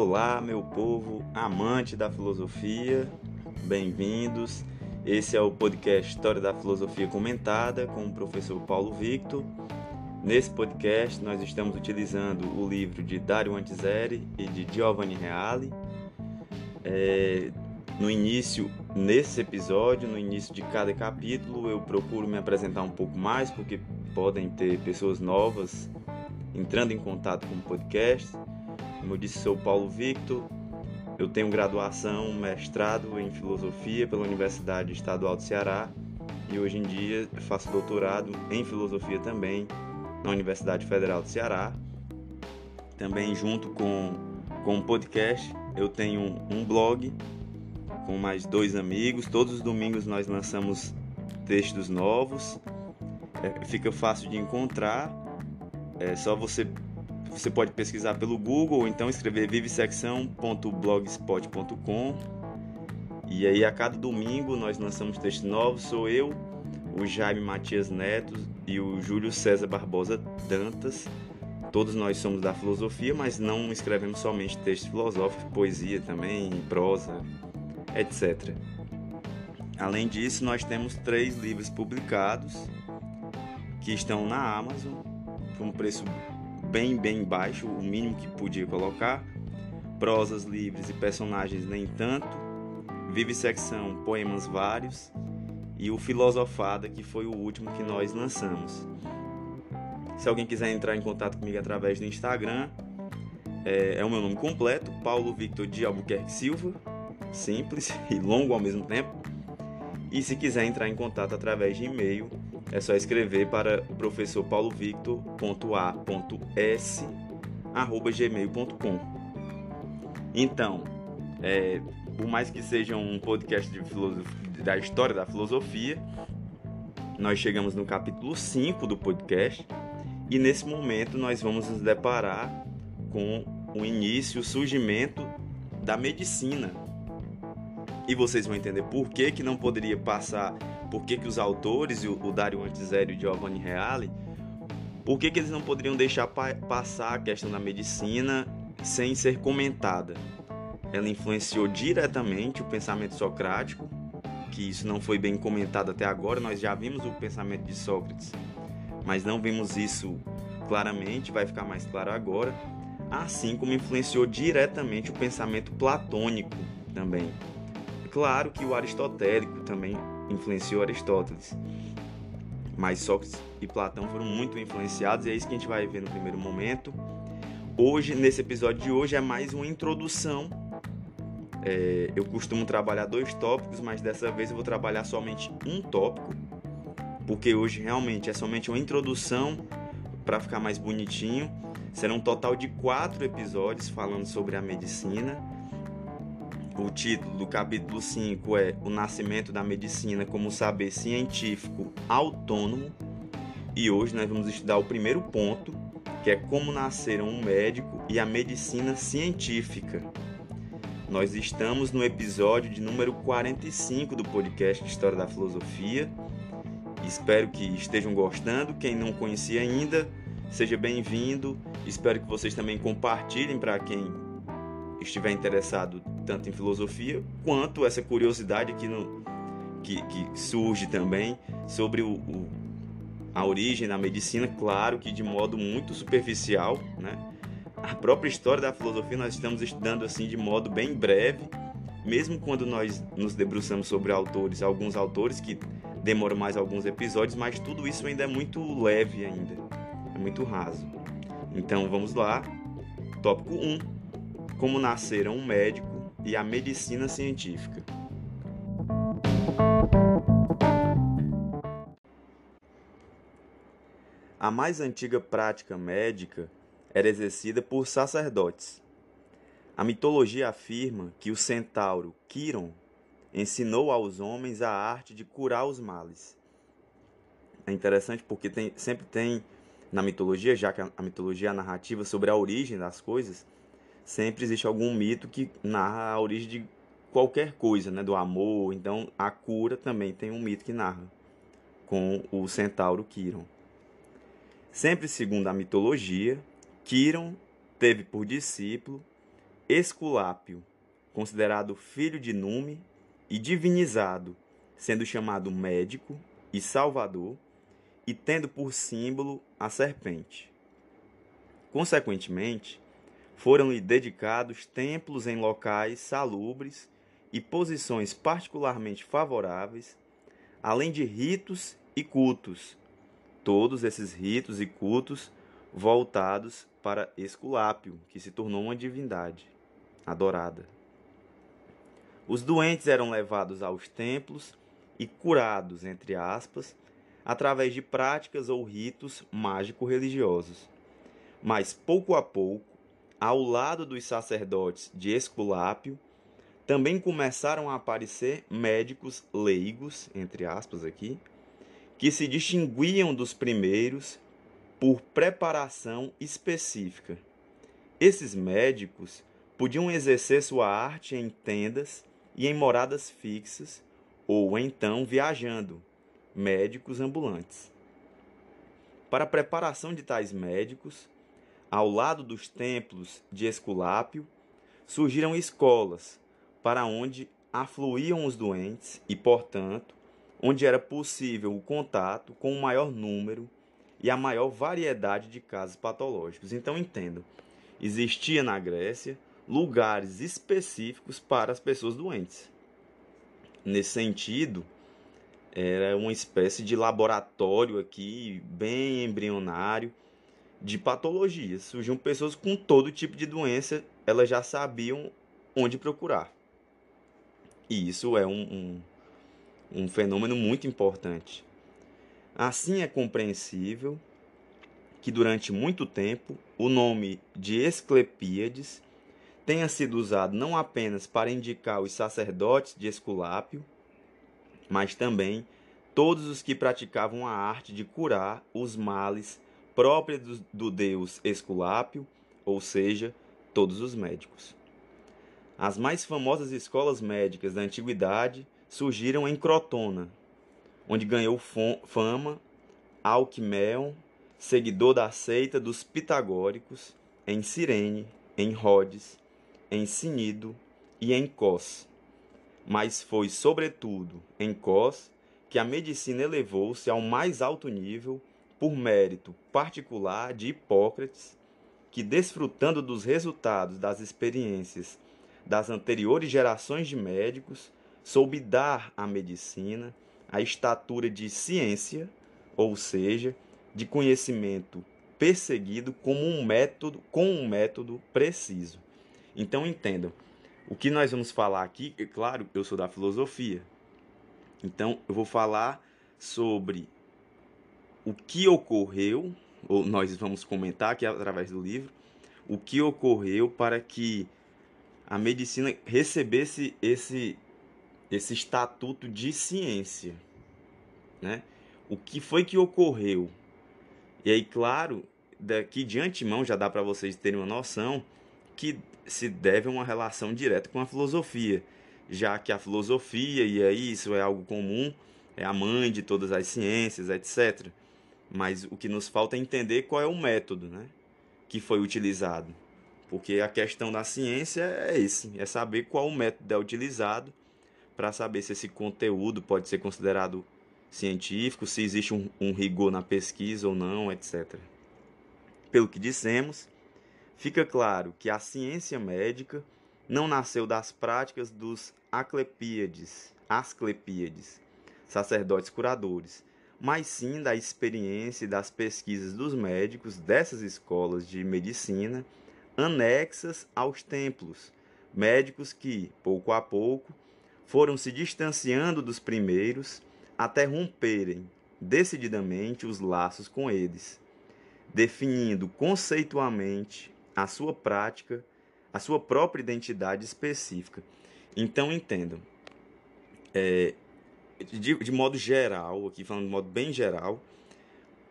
Olá, meu povo amante da filosofia, bem-vindos. Esse é o podcast História da Filosofia Comentada com o professor Paulo Victor. Nesse podcast, nós estamos utilizando o livro de Dario Antiseri e de Giovanni Reale. É, no início, nesse episódio, no início de cada capítulo, eu procuro me apresentar um pouco mais, porque podem ter pessoas novas entrando em contato com o podcast. Como eu disse, sou Paulo Victor. Eu tenho graduação, mestrado em filosofia pela Universidade Estadual do Ceará e hoje em dia faço doutorado em filosofia também na Universidade Federal do Ceará. Também junto com com um podcast, eu tenho um blog com mais dois amigos. Todos os domingos nós lançamos textos novos. É, fica fácil de encontrar. É só você você pode pesquisar pelo Google ou então escrever vivesecção.blogspot.com. E aí a cada domingo nós lançamos textos novos. Sou eu, o Jaime Matias Neto e o Júlio César Barbosa Dantas. Todos nós somos da filosofia, mas não escrevemos somente textos filosóficos, poesia também, prosa, etc. Além disso, nós temos três livros publicados que estão na Amazon por um preço bem, bem baixo, o mínimo que podia colocar. Prosas livres e personagens nem tanto. Vivissecção, poemas vários. E o Filosofada, que foi o último que nós lançamos. Se alguém quiser entrar em contato comigo através do Instagram, é, é o meu nome completo, Paulo Victor de Albuquerque Silva. Simples e longo ao mesmo tempo. E se quiser entrar em contato através de e-mail, é só escrever para o professor paulovictor.a.s@gmail.com. Então, é, por mais que seja um podcast da história da filosofia, nós chegamos no capítulo 5 do podcast e nesse momento nós vamos nos deparar com o início, o surgimento da medicina. E vocês vão entender por que, que não poderia passar por que, que os autores, o, o Dario Antiseri e Giovanni Reale, por que, que eles não poderiam deixar pa passar a questão da medicina sem ser comentada? Ela influenciou diretamente o pensamento socrático, que isso não foi bem comentado até agora, nós já vimos o pensamento de Sócrates, mas não vimos isso claramente, vai ficar mais claro agora, assim como influenciou diretamente o pensamento platônico também. Claro que o aristotélico também influenciou Aristóteles. Mas Sócrates e Platão foram muito influenciados e é isso que a gente vai ver no primeiro momento. Hoje, nesse episódio de hoje, é mais uma introdução. É, eu costumo trabalhar dois tópicos, mas dessa vez eu vou trabalhar somente um tópico, porque hoje realmente é somente uma introdução para ficar mais bonitinho. Será um total de quatro episódios falando sobre a medicina o título do capítulo 5 é O Nascimento da Medicina como Saber Científico Autônomo. E hoje nós vamos estudar o primeiro ponto, que é como nasceram um médico e a medicina científica. Nós estamos no episódio de número 45 do podcast História da Filosofia. Espero que estejam gostando. Quem não conhecia ainda, seja bem-vindo. Espero que vocês também compartilhem para quem estiver interessado tanto em filosofia quanto essa curiosidade aqui no, que, que surge também sobre o, o, a origem da medicina, claro que de modo muito superficial, né? A própria história da filosofia nós estamos estudando assim de modo bem breve, mesmo quando nós nos debruçamos sobre autores, alguns autores que demoram mais alguns episódios, mas tudo isso ainda é muito leve ainda, é muito raso. Então vamos lá, tópico 1, como nasceram um médico e a medicina científica. A mais antiga prática médica era exercida por sacerdotes. A mitologia afirma que o centauro Quiron ensinou aos homens a arte de curar os males. É interessante porque tem, sempre tem na mitologia, já que a mitologia é a narrativa sobre a origem das coisas, sempre existe algum mito que narra a origem de qualquer coisa, né, do amor. Então, a cura também tem um mito que narra com o centauro Quiron. Sempre segundo a mitologia, Quiron teve por discípulo Esculápio, considerado filho de Nume e divinizado, sendo chamado médico e salvador, e tendo por símbolo a serpente. Consequentemente, foram-lhe dedicados templos em locais salubres e posições particularmente favoráveis, além de ritos e cultos. Todos esses ritos e cultos voltados para Esculápio, que se tornou uma divindade adorada. Os doentes eram levados aos templos e curados, entre aspas, através de práticas ou ritos mágico-religiosos. Mas pouco a pouco, ao lado dos sacerdotes de Esculápio, também começaram a aparecer médicos leigos, entre aspas aqui, que se distinguiam dos primeiros por preparação específica. Esses médicos podiam exercer sua arte em tendas e em moradas fixas, ou então viajando, médicos ambulantes. Para a preparação de tais médicos, ao lado dos templos de Esculápio, surgiram escolas para onde afluíam os doentes e, portanto, onde era possível o contato com o maior número e a maior variedade de casos patológicos. Então entendo, existia na Grécia lugares específicos para as pessoas doentes. Nesse sentido, era uma espécie de laboratório aqui, bem embrionário, de patologias. Surgiam pessoas com todo tipo de doença, elas já sabiam onde procurar. E isso é um, um, um fenômeno muito importante. Assim é compreensível que durante muito tempo o nome de Esclepíades tenha sido usado não apenas para indicar os sacerdotes de Esculápio, mas também todos os que praticavam a arte de curar os males próprios do, do deus Esculápio, ou seja, todos os médicos. As mais famosas escolas médicas da antiguidade surgiram em Crotona, onde ganhou fama Alquimeon, seguidor da seita dos pitagóricos, em Cirene, em Rhodes, em Sinido e em Cos. Mas foi, sobretudo, em Cos que a medicina elevou-se ao mais alto nível por mérito particular de Hipócrates, que, desfrutando dos resultados das experiências das anteriores gerações de médicos, soube dar à medicina a estatura de ciência, ou seja, de conhecimento perseguido como um método, com um método preciso. Então entendam, o que nós vamos falar aqui, é claro, eu sou da filosofia. Então eu vou falar sobre o que ocorreu, ou nós vamos comentar aqui através do livro, o que ocorreu para que a medicina recebesse esse esse estatuto de ciência, né? O que foi que ocorreu? E aí, claro, daqui de antemão já dá para vocês terem uma noção que se deve a uma relação direta com a filosofia, já que a filosofia, e aí isso é algo comum, é a mãe de todas as ciências, etc. Mas o que nos falta é entender qual é o método né, que foi utilizado. Porque a questão da ciência é esse, é saber qual método é utilizado para saber se esse conteúdo pode ser considerado científico, se existe um, um rigor na pesquisa ou não, etc. Pelo que dissemos, fica claro que a ciência médica não nasceu das práticas dos Asclepíades, sacerdotes curadores, mas sim da experiência e das pesquisas dos médicos dessas escolas de medicina anexas aos templos, médicos que, pouco a pouco, foram se distanciando dos primeiros até romperem decididamente os laços com eles, definindo conceitualmente a sua prática, a sua própria identidade específica. Então entendam, é, de, de modo geral, aqui falando de modo bem geral,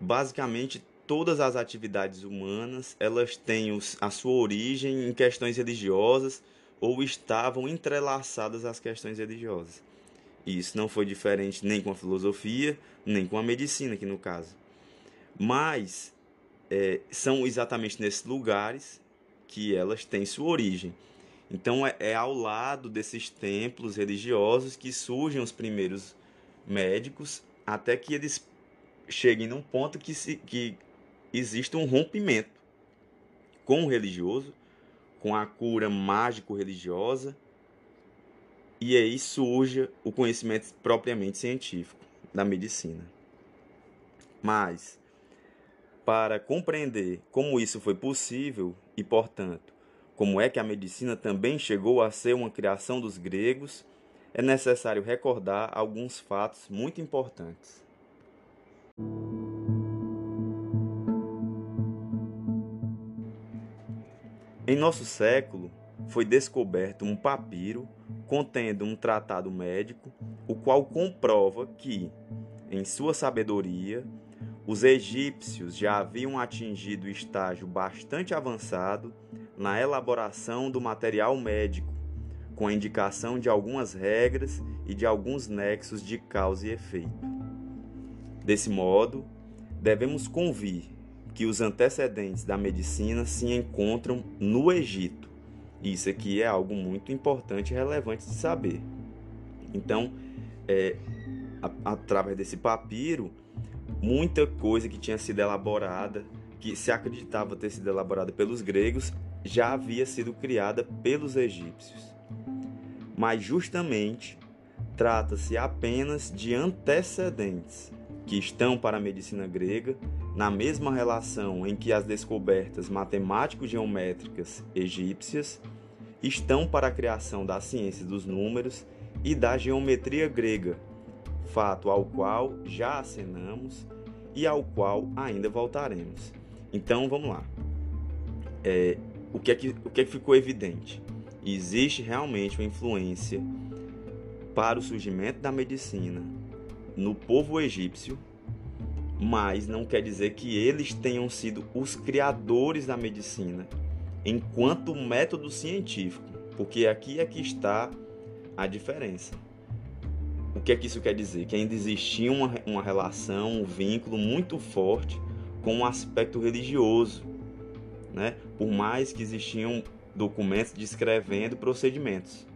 basicamente todas as atividades humanas elas têm os, a sua origem em questões religiosas ou estavam entrelaçadas às questões religiosas. E isso não foi diferente nem com a filosofia, nem com a medicina, aqui no caso. Mas é, são exatamente nesses lugares que elas têm sua origem. Então é, é ao lado desses templos religiosos que surgem os primeiros médicos, até que eles cheguem num ponto que, se, que existe um rompimento com o religioso, com a cura mágico-religiosa, e aí surge o conhecimento propriamente científico da medicina. Mas, para compreender como isso foi possível e, portanto, como é que a medicina também chegou a ser uma criação dos gregos, é necessário recordar alguns fatos muito importantes. Em nosso século, foi descoberto um papiro contendo um tratado médico, o qual comprova que, em sua sabedoria, os egípcios já haviam atingido estágio bastante avançado na elaboração do material médico, com a indicação de algumas regras e de alguns nexos de causa e efeito. Desse modo, devemos convir que os antecedentes da medicina se encontram no Egito. Isso aqui é algo muito importante e relevante de saber. Então, é, a, através desse papiro, muita coisa que tinha sido elaborada, que se acreditava ter sido elaborada pelos gregos, já havia sido criada pelos egípcios. Mas justamente trata-se apenas de antecedentes que estão para a medicina grega na mesma relação em que as descobertas matemático-geométricas egípcias estão para a criação da ciência dos números e da geometria grega, fato ao qual já acenamos e ao qual ainda voltaremos. Então vamos lá. É, o, que é que, o que é que ficou evidente? Existe realmente uma influência para o surgimento da medicina no povo egípcio, mas não quer dizer que eles tenham sido os criadores da medicina enquanto método científico, porque aqui é que está a diferença. O que é que isso quer dizer? Que ainda existia uma, uma relação, um vínculo muito forte com o aspecto religioso, né? por mais que existiam documentos descrevendo procedimentos.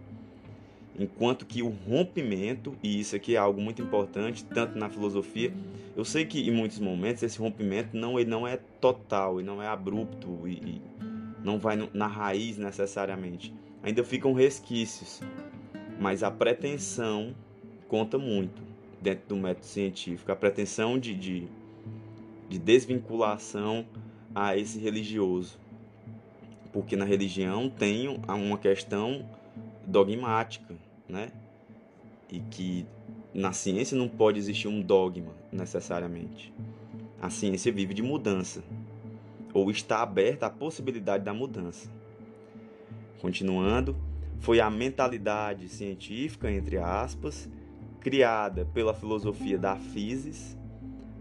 Enquanto que o rompimento, e isso aqui é algo muito importante, tanto na filosofia, eu sei que em muitos momentos esse rompimento não, ele não é total, e não é abrupto, e, e não vai na raiz necessariamente. Ainda ficam resquícios, mas a pretensão conta muito dentro do método científico a pretensão de, de, de desvinculação a esse religioso. Porque na religião tem uma questão dogmática, né? E que na ciência não pode existir um dogma necessariamente. A ciência vive de mudança ou está aberta à possibilidade da mudança. Continuando, foi a mentalidade científica, entre aspas, criada pela filosofia da physis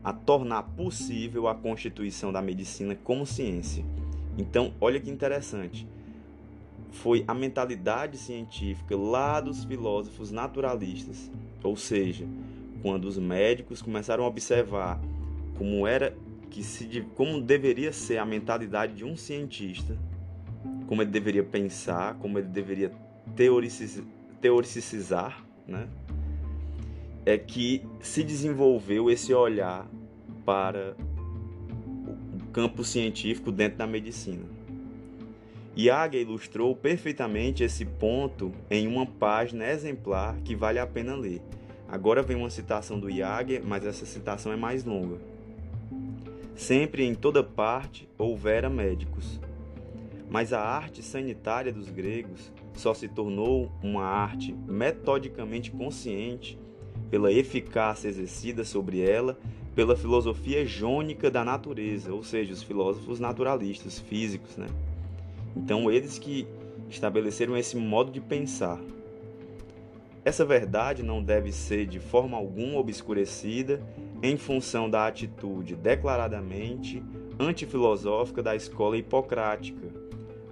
a tornar possível a constituição da medicina como ciência. Então, olha que interessante. Foi a mentalidade científica lá dos filósofos naturalistas, ou seja, quando os médicos começaram a observar como era que se como deveria ser a mentalidade de um cientista, como ele deveria pensar, como ele deveria teoricizar, né? É que se desenvolveu esse olhar para o campo científico dentro da medicina. Iaga ilustrou perfeitamente esse ponto em uma página exemplar que vale a pena ler. Agora vem uma citação do Iaga, mas essa citação é mais longa. Sempre em toda parte houvera médicos. Mas a arte sanitária dos gregos só se tornou uma arte metodicamente consciente pela eficácia exercida sobre ela pela filosofia jônica da natureza, ou seja, os filósofos naturalistas, físicos, né? Então, eles que estabeleceram esse modo de pensar. Essa verdade não deve ser de forma alguma obscurecida em função da atitude declaradamente antifilosófica da escola hipocrática,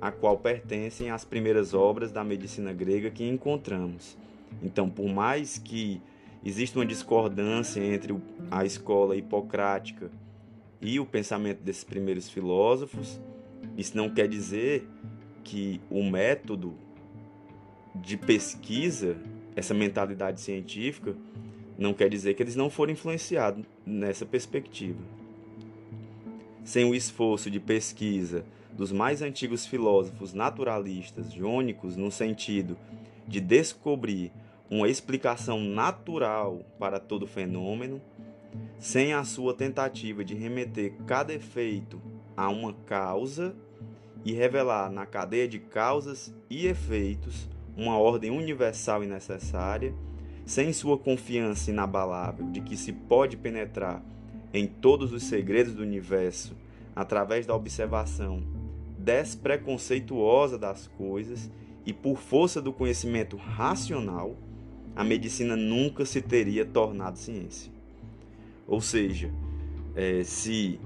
a qual pertencem as primeiras obras da medicina grega que encontramos. Então, por mais que existe uma discordância entre a escola hipocrática e o pensamento desses primeiros filósofos. Isso não quer dizer que o método de pesquisa, essa mentalidade científica, não quer dizer que eles não foram influenciados nessa perspectiva. Sem o esforço de pesquisa dos mais antigos filósofos naturalistas jônicos no sentido de descobrir uma explicação natural para todo fenômeno, sem a sua tentativa de remeter cada efeito a uma causa e revelar na cadeia de causas e efeitos uma ordem universal e necessária, sem sua confiança inabalável de que se pode penetrar em todos os segredos do universo através da observação despreconceituosa das coisas e por força do conhecimento racional, a medicina nunca se teria tornado ciência. Ou seja, é, se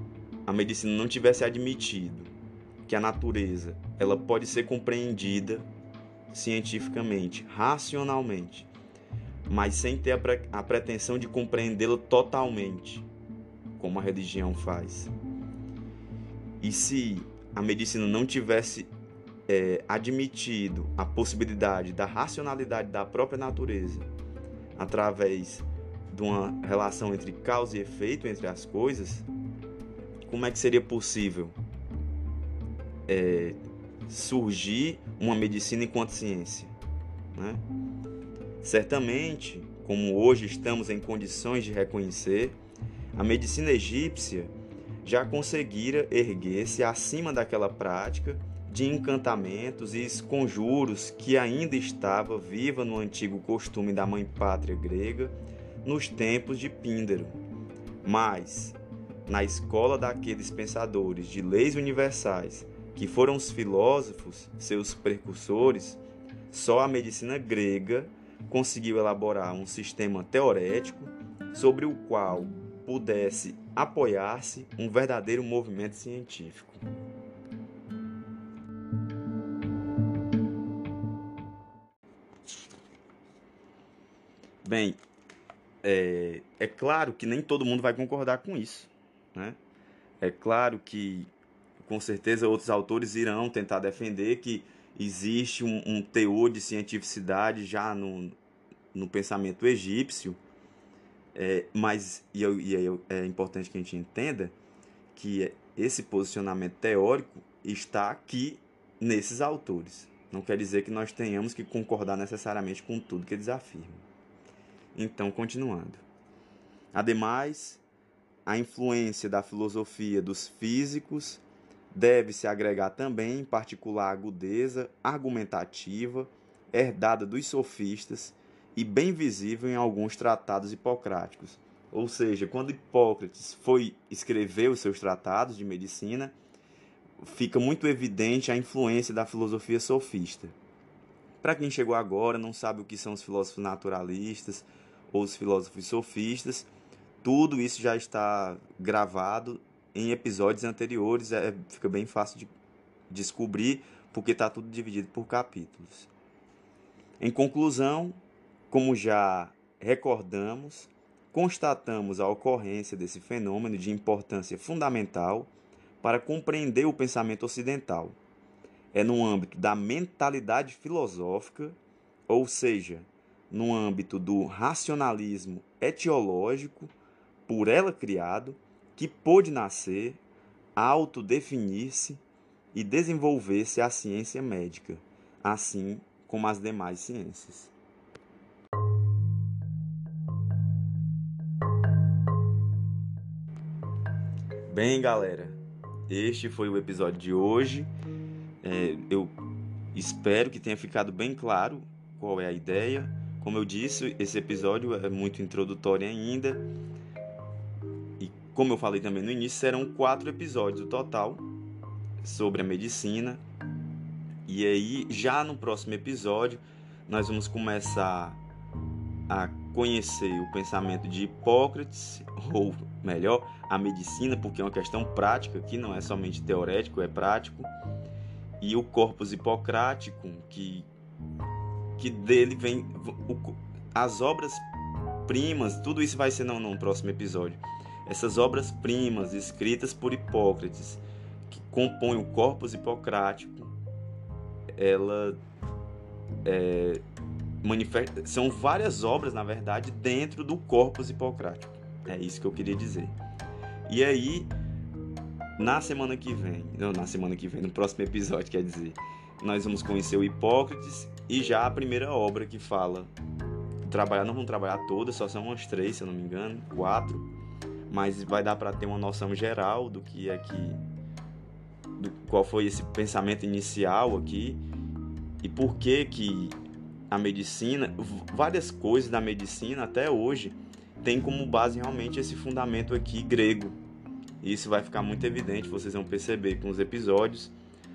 a medicina não tivesse admitido que a natureza ela pode ser compreendida cientificamente, racionalmente, mas sem ter a, pre a pretensão de compreendê-la totalmente, como a religião faz. E se a medicina não tivesse é, admitido a possibilidade da racionalidade da própria natureza através de uma relação entre causa e efeito entre as coisas, como é que seria possível é, surgir uma medicina enquanto ciência? Né? Certamente, como hoje estamos em condições de reconhecer, a medicina egípcia já conseguira erguer-se acima daquela prática de encantamentos e conjuros que ainda estava viva no antigo costume da mãe pátria grega nos tempos de Píndaro. Mas, na escola daqueles pensadores de leis universais que foram os filósofos, seus precursores, só a medicina grega conseguiu elaborar um sistema teorético sobre o qual pudesse apoiar-se um verdadeiro movimento científico. Bem, é, é, claro que nem todo mundo vai concordar com isso. Né? É claro que, com certeza, outros autores irão tentar defender que existe um, um teor de cientificidade já no, no pensamento egípcio é, mas, e, e aí é importante que a gente entenda que esse posicionamento teórico está aqui nesses autores. Não quer dizer que nós tenhamos que concordar necessariamente com tudo que eles afirmam. Então, continuando. Ademais, a influência da filosofia dos físicos deve se agregar também, em particular, a agudeza argumentativa herdada dos sofistas e bem visível em alguns tratados hipocráticos. Ou seja, quando Hipócrates foi escrever os seus tratados de medicina, fica muito evidente a influência da filosofia sofista. Para quem chegou agora, não sabe o que são os filósofos naturalistas ou os filósofos sofistas, tudo isso já está gravado em episódios anteriores, é, fica bem fácil de descobrir, porque está tudo dividido por capítulos. Em conclusão, como já recordamos, constatamos a ocorrência desse fenômeno de importância fundamental para compreender o pensamento ocidental. É no âmbito da mentalidade filosófica, ou seja, no âmbito do racionalismo etiológico, por ela criado, que pôde nascer, autodefinir-se e desenvolver-se a ciência médica, assim como as demais ciências. Bem, galera, este foi o episódio de hoje. É, eu espero que tenha ficado bem claro qual é a ideia. Como eu disse, esse episódio é muito introdutório ainda. E como eu falei também no início, serão quatro episódios no total sobre a medicina. E aí, já no próximo episódio, nós vamos começar a conhecer o pensamento de Hipócrates, ou melhor, a medicina, porque é uma questão prática, que não é somente teorético, é prático, e o corpus hipocrático, que, que dele vem o, as obras primas, tudo isso vai ser no, no próximo episódio. Essas obras primas escritas por Hipócrates, que compõem o corpus hipocrático, ela é, são várias obras, na verdade, dentro do corpus hipocrático. É isso que eu queria dizer. E aí, na semana que vem, não na semana que vem, no próximo episódio, quer dizer, nós vamos conhecer o Hipócrates e já a primeira obra que fala trabalhar, não vamos trabalhar todas, só são umas três, se eu não me engano, quatro, mas vai dar para ter uma noção geral do que é que do, qual foi esse pensamento inicial aqui e por que que a medicina, várias coisas da medicina até hoje tem como base realmente esse fundamento aqui grego. Isso vai ficar muito evidente, vocês vão perceber com os episódios.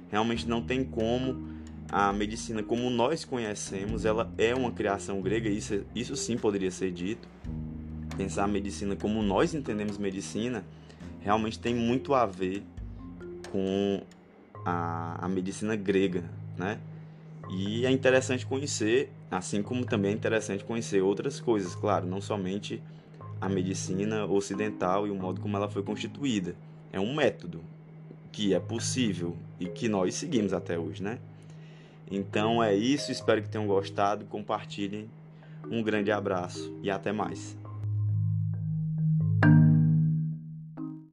Realmente não tem como a medicina como nós conhecemos, ela é uma criação grega, isso, isso sim poderia ser dito. Pensar a medicina como nós entendemos medicina realmente tem muito a ver com a, a medicina grega, né? E é interessante conhecer, assim como também é interessante conhecer outras coisas, claro, não somente a medicina ocidental e o modo como ela foi constituída. É um método que é possível e que nós seguimos até hoje, né? Então é isso, espero que tenham gostado, compartilhem. Um grande abraço e até mais.